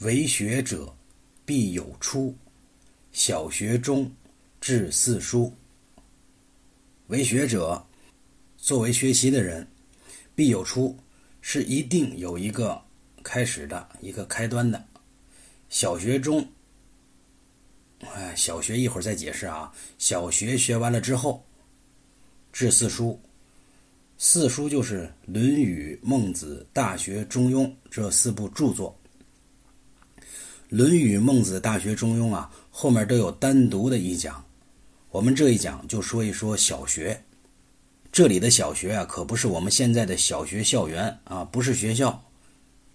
为学者，必有初。小学中至四书。为学者，作为学习的人，必有初，是一定有一个开始的一个开端的。小学中，哎，小学一会儿再解释啊。小学学完了之后，至四书。四书就是《论语》《孟子》《大学》《中庸》这四部著作。《论语》《孟子》《大学》《中庸》啊，后面都有单独的一讲。我们这一讲就说一说小学。这里的小学啊，可不是我们现在的小学校园啊，不是学校。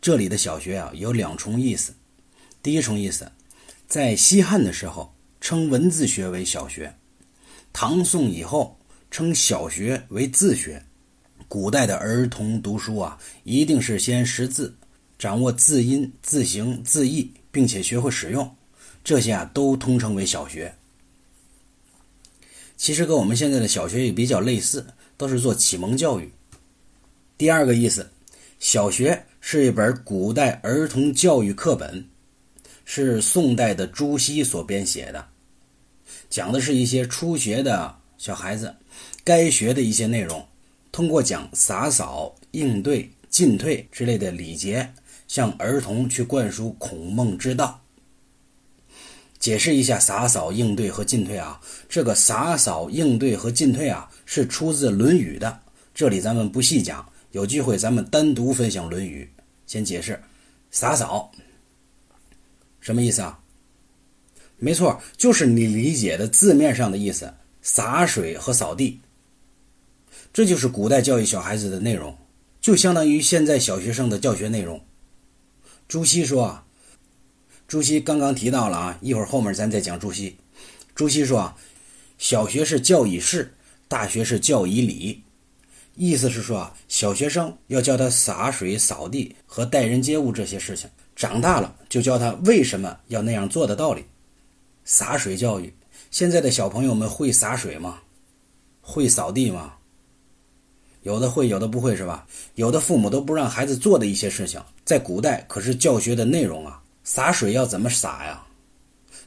这里的小学啊，有两重意思。第一重意思，在西汉的时候称文字学为小学，唐宋以后称小学为字学。古代的儿童读书啊，一定是先识字，掌握字音、字形、字义，并且学会使用，这些啊都通称为小学。其实跟我们现在的小学也比较类似，都是做启蒙教育。第二个意思，小学是一本古代儿童教育课本，是宋代的朱熹所编写的，讲的是一些初学的小孩子该学的一些内容。通过讲洒扫、应对、进退之类的礼节，向儿童去灌输孔孟之道。解释一下洒扫、应对和进退啊，这个洒扫、应对和进退啊，是出自《论语》的。这里咱们不细讲，有机会咱们单独分享《论语》。先解释洒扫什么意思啊？没错，就是你理解的字面上的意思，洒水和扫地。这就是古代教育小孩子的内容，就相当于现在小学生的教学内容。朱熹说，朱熹刚刚提到了啊，一会儿后面咱再讲朱熹。朱熹说，小学是教以事，大学是教以礼。意思是说啊，小学生要教他洒水、扫地和待人接物这些事情，长大了就教他为什么要那样做的道理。洒水教育，现在的小朋友们会洒水吗？会扫地吗？有的会，有的不会，是吧？有的父母都不让孩子做的一些事情，在古代可是教学的内容啊。洒水要怎么洒呀？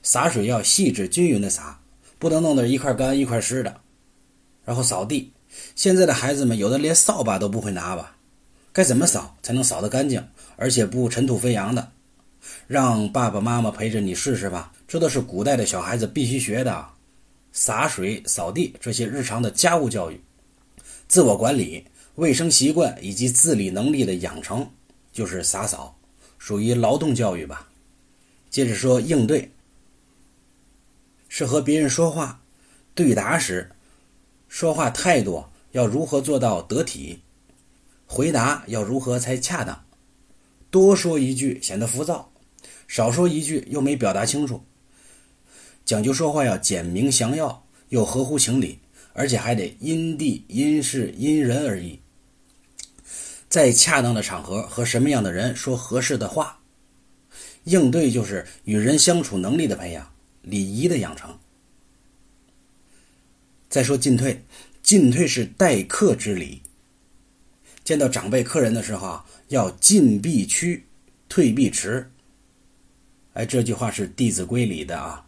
洒水要细致均匀的洒，不能弄得一块干一块湿的。然后扫地，现在的孩子们有的连扫把都不会拿吧？该怎么扫才能扫得干净，而且不尘土飞扬的？让爸爸妈妈陪着你试试吧。这都是古代的小孩子必须学的，洒水、扫地这些日常的家务教育。自我管理、卫生习惯以及自理能力的养成，就是洒扫，属于劳动教育吧。接着说应对，是和别人说话、对答时，说话态度要如何做到得体，回答要如何才恰当。多说一句显得浮躁，少说一句又没表达清楚。讲究说话要简明详要，又合乎情理。而且还得因地、因事、因人而异，在恰当的场合和什么样的人说合适的话。应对就是与人相处能力的培养，礼仪的养成。再说进退，进退是待客之礼。见到长辈、客人的时候啊，要进必趋，退必迟。哎，这句话是《弟子规》里的啊，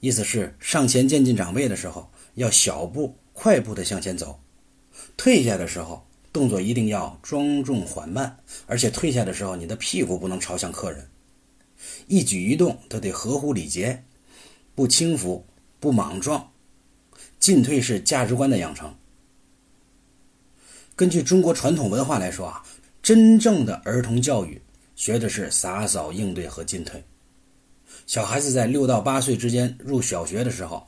意思是上前见进长辈的时候。要小步快步的向前走，退下的时候动作一定要庄重缓慢，而且退下的时候你的屁股不能朝向客人，一举一动都得合乎礼节，不轻浮不莽撞。进退是价值观的养成。根据中国传统文化来说啊，真正的儿童教育学的是洒扫应对和进退。小孩子在六到八岁之间入小学的时候。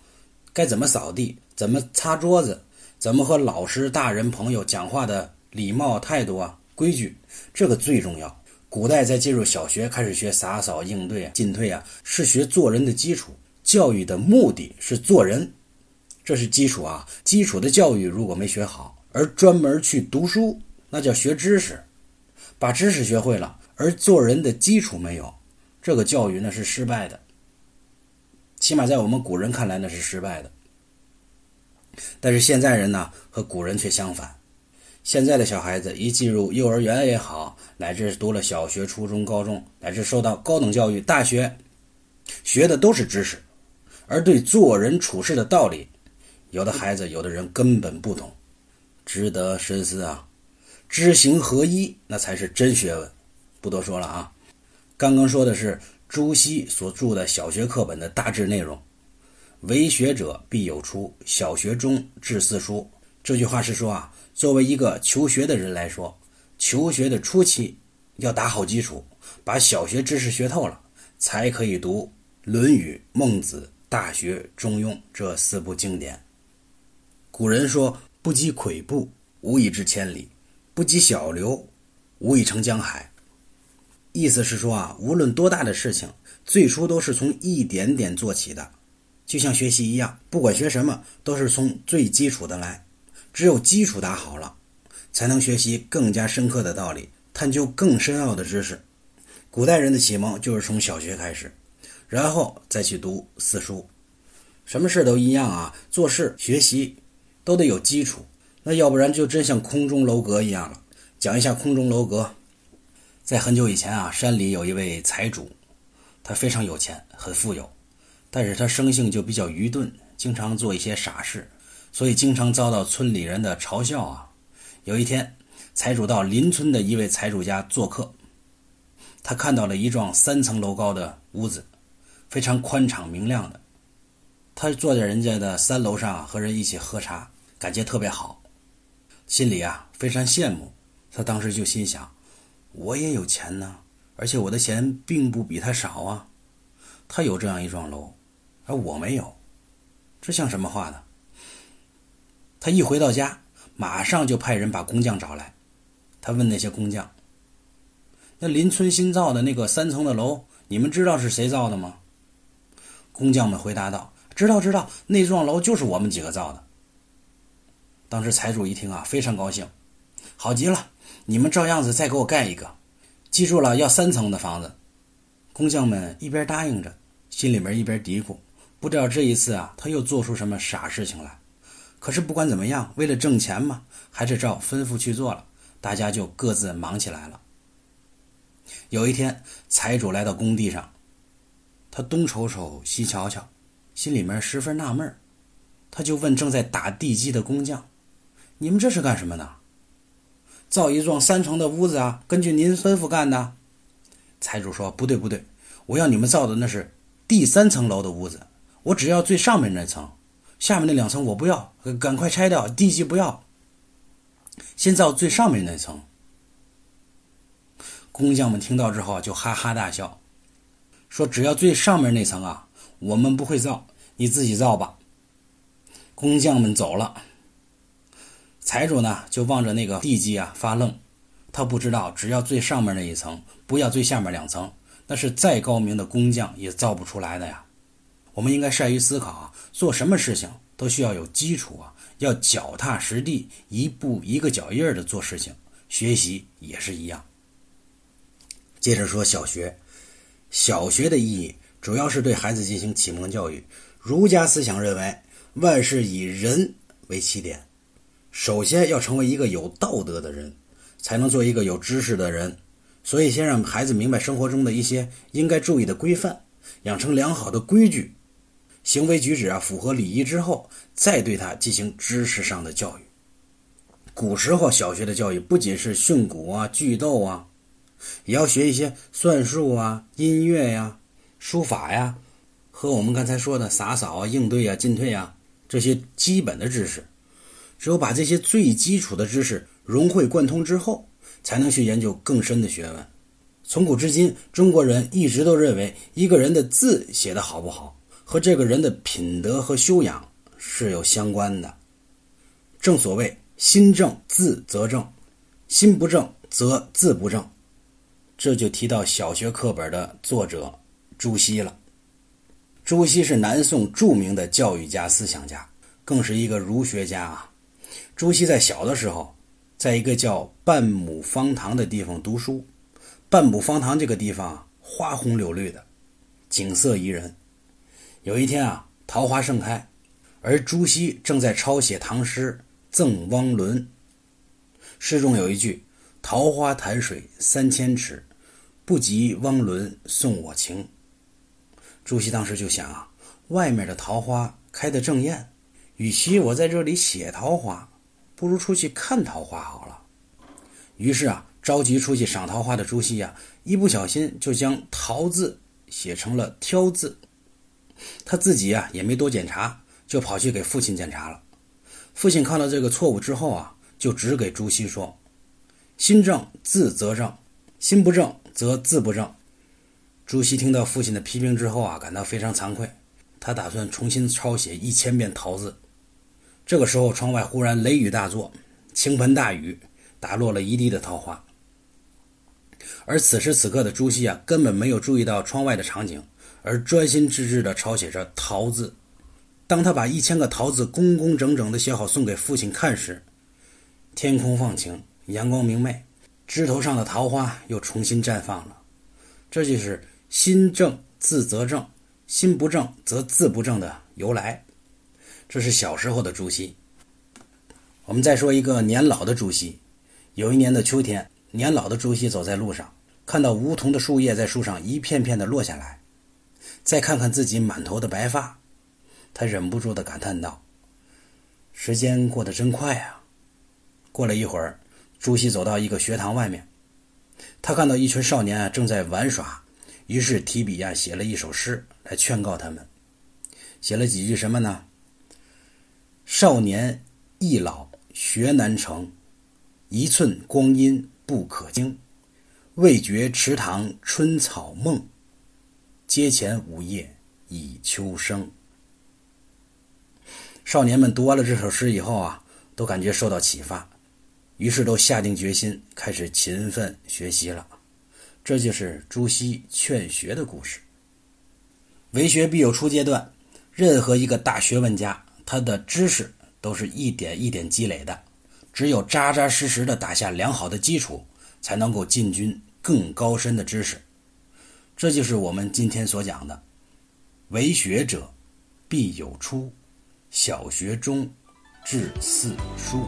该怎么扫地？怎么擦桌子？怎么和老师、大人、朋友讲话的礼貌态度啊？规矩，这个最重要。古代在进入小学开始学洒扫、应对啊、进退啊，是学做人的基础。教育的目的是做人，这是基础啊。基础的教育如果没学好，而专门去读书，那叫学知识，把知识学会了，而做人的基础没有，这个教育那是失败的。起码在我们古人看来，那是失败的。但是现在人呢，和古人却相反。现在的小孩子一进入幼儿园也好，乃至读了小学、初中、高中，乃至受到高等教育、大学，学的都是知识，而对做人处事的道理，有的孩子、有的人根本不懂，值得深思啊！知行合一，那才是真学问。不多说了啊，刚刚说的是朱熹所著的小学课本的大致内容。为学者必有初，小学中至四书。这句话是说啊。作为一个求学的人来说，求学的初期要打好基础，把小学知识学透了，才可以读《论语》《孟子》《大学》《中庸》这四部经典。古人说：“不积跬步，无以至千里；不积小流，无以成江海。”意思是说啊，无论多大的事情，最初都是从一点点做起的，就像学习一样，不管学什么，都是从最基础的来。只有基础打好了，才能学习更加深刻的道理，探究更深奥的知识。古代人的启蒙就是从小学开始，然后再去读四书。什么事都一样啊，做事学习都得有基础，那要不然就真像空中楼阁一样了。讲一下空中楼阁，在很久以前啊，山里有一位财主，他非常有钱，很富有，但是他生性就比较愚钝，经常做一些傻事。所以经常遭到村里人的嘲笑啊。有一天，财主到邻村的一位财主家做客，他看到了一幢三层楼高的屋子，非常宽敞明亮的。他坐在人家的三楼上和人一起喝茶，感觉特别好，心里啊非常羡慕。他当时就心想：我也有钱呢，而且我的钱并不比他少啊。他有这样一幢楼，而我没有，这像什么话呢？他一回到家，马上就派人把工匠找来。他问那些工匠：“那邻村新造的那个三层的楼，你们知道是谁造的吗？”工匠们回答道：“知道，知道，那幢楼就是我们几个造的。”当时财主一听啊，非常高兴，好极了，你们照样子再给我盖一个，记住了，要三层的房子。工匠们一边答应着，心里面一边嘀咕：不知道这一次啊，他又做出什么傻事情来。可是不管怎么样，为了挣钱嘛，还是照吩咐去做了。大家就各自忙起来了。有一天，财主来到工地上，他东瞅瞅，西瞧瞧，心里面十分纳闷他就问正在打地基的工匠：“你们这是干什么呢？”“造一幢三层的屋子啊，根据您吩咐干的。”财主说：“不对，不对，我要你们造的那是第三层楼的屋子，我只要最上面那层。”下面那两层我不要，赶快拆掉，地基不要，先造最上面那层。工匠们听到之后就哈哈大笑，说：“只要最上面那层啊，我们不会造，你自己造吧。”工匠们走了，财主呢就望着那个地基啊发愣，他不知道，只要最上面那一层，不要最下面两层，那是再高明的工匠也造不出来的呀。我们应该善于思考啊，做什么事情都需要有基础啊，要脚踏实地，一步一个脚印儿的做事情。学习也是一样。接着说小学，小学的意义主要是对孩子进行启蒙教育。儒家思想认为，万事以人为起点，首先要成为一个有道德的人，才能做一个有知识的人。所以，先让孩子明白生活中的一些应该注意的规范，养成良好的规矩。行为举止啊，符合礼仪之后，再对他进行知识上的教育。古时候小学的教育不仅是训诂啊、句读啊，也要学一些算术啊、音乐呀、书法呀，和我们刚才说的洒扫啊、应对啊、进退啊这些基本的知识。只有把这些最基础的知识融会贯通之后，才能去研究更深的学问。从古至今，中国人一直都认为一个人的字写得好不好。和这个人的品德和修养是有相关的。正所谓“心正字则正，心不正则字不正”。这就提到小学课本的作者朱熹了。朱熹是南宋著名的教育家、思想家，更是一个儒学家啊。朱熹在小的时候，在一个叫半亩方塘的地方读书。半亩方塘这个地方花红柳绿的，景色宜人。有一天啊，桃花盛开，而朱熹正在抄写唐诗《赠汪伦》。诗中有一句：“桃花潭水三千尺，不及汪伦送我情。”朱熹当时就想啊，外面的桃花开得正艳，与其我在这里写桃花，不如出去看桃花好了。于是啊，着急出去赏桃花的朱熹呀，一不小心就将“桃”字写成了“挑”字。他自己呀也没多检查，就跑去给父亲检查了。父亲看到这个错误之后啊，就只给朱熹说：“心正字则正，心不正则字不正。”朱熹听到父亲的批评之后啊，感到非常惭愧。他打算重新抄写一千遍“桃”字。这个时候，窗外忽然雷雨大作，倾盆大雨打落了一地的桃花。而此时此刻的朱熹啊，根本没有注意到窗外的场景，而专心致志地抄写着“桃”字。当他把一千个“桃”字工工整整地写好送给父亲看时，天空放晴，阳光明媚，枝头上的桃花又重新绽放了。这就是。心正字则正，心不正则字不正的由来，这是小时候的朱熹。我们再说一个年老的朱熹。有一年的秋天，年老的朱熹走在路上，看到梧桐的树叶在树上一片片的落下来，再看看自己满头的白发，他忍不住的感叹道：“时间过得真快啊！”过了一会儿，朱熹走到一个学堂外面，他看到一群少年正在玩耍。于是提笔呀写了一首诗来劝告他们，写了几句什么呢？少年易老学难成，一寸光阴不可轻。未觉池塘春草梦，阶前午夜已秋声。少年们读完了这首诗以后啊，都感觉受到启发，于是都下定决心开始勤奋学习了。这就是朱熹劝学的故事。为学必有初阶段，任何一个大学问家，他的知识都是一点一点积累的。只有扎扎实实的打下良好的基础，才能够进军更高深的知识。这就是我们今天所讲的：为学者必有初，小学中至四书。